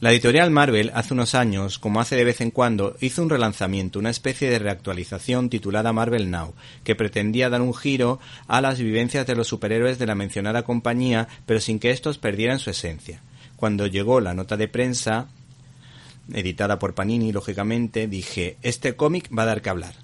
La editorial Marvel hace unos años, como hace de vez en cuando, hizo un relanzamiento, una especie de reactualización titulada Marvel Now, que pretendía dar un giro a las vivencias de los superhéroes de la mencionada compañía, pero sin que estos perdieran su esencia. Cuando llegó la nota de prensa, editada por Panini, lógicamente, dije, este cómic va a dar que hablar.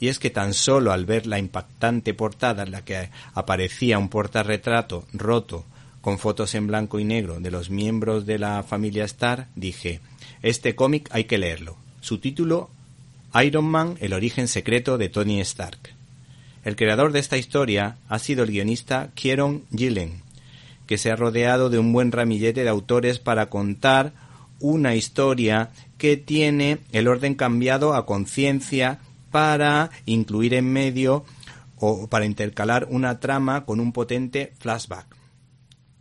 Y es que tan solo al ver la impactante portada en la que aparecía un portarretrato roto con fotos en blanco y negro de los miembros de la familia Star, dije, este cómic hay que leerlo. Su título, Iron Man, el origen secreto de Tony Stark. El creador de esta historia ha sido el guionista Kieron Gillen, que se ha rodeado de un buen ramillete de autores para contar una historia que tiene el orden cambiado a conciencia para incluir en medio o para intercalar una trama con un potente flashback.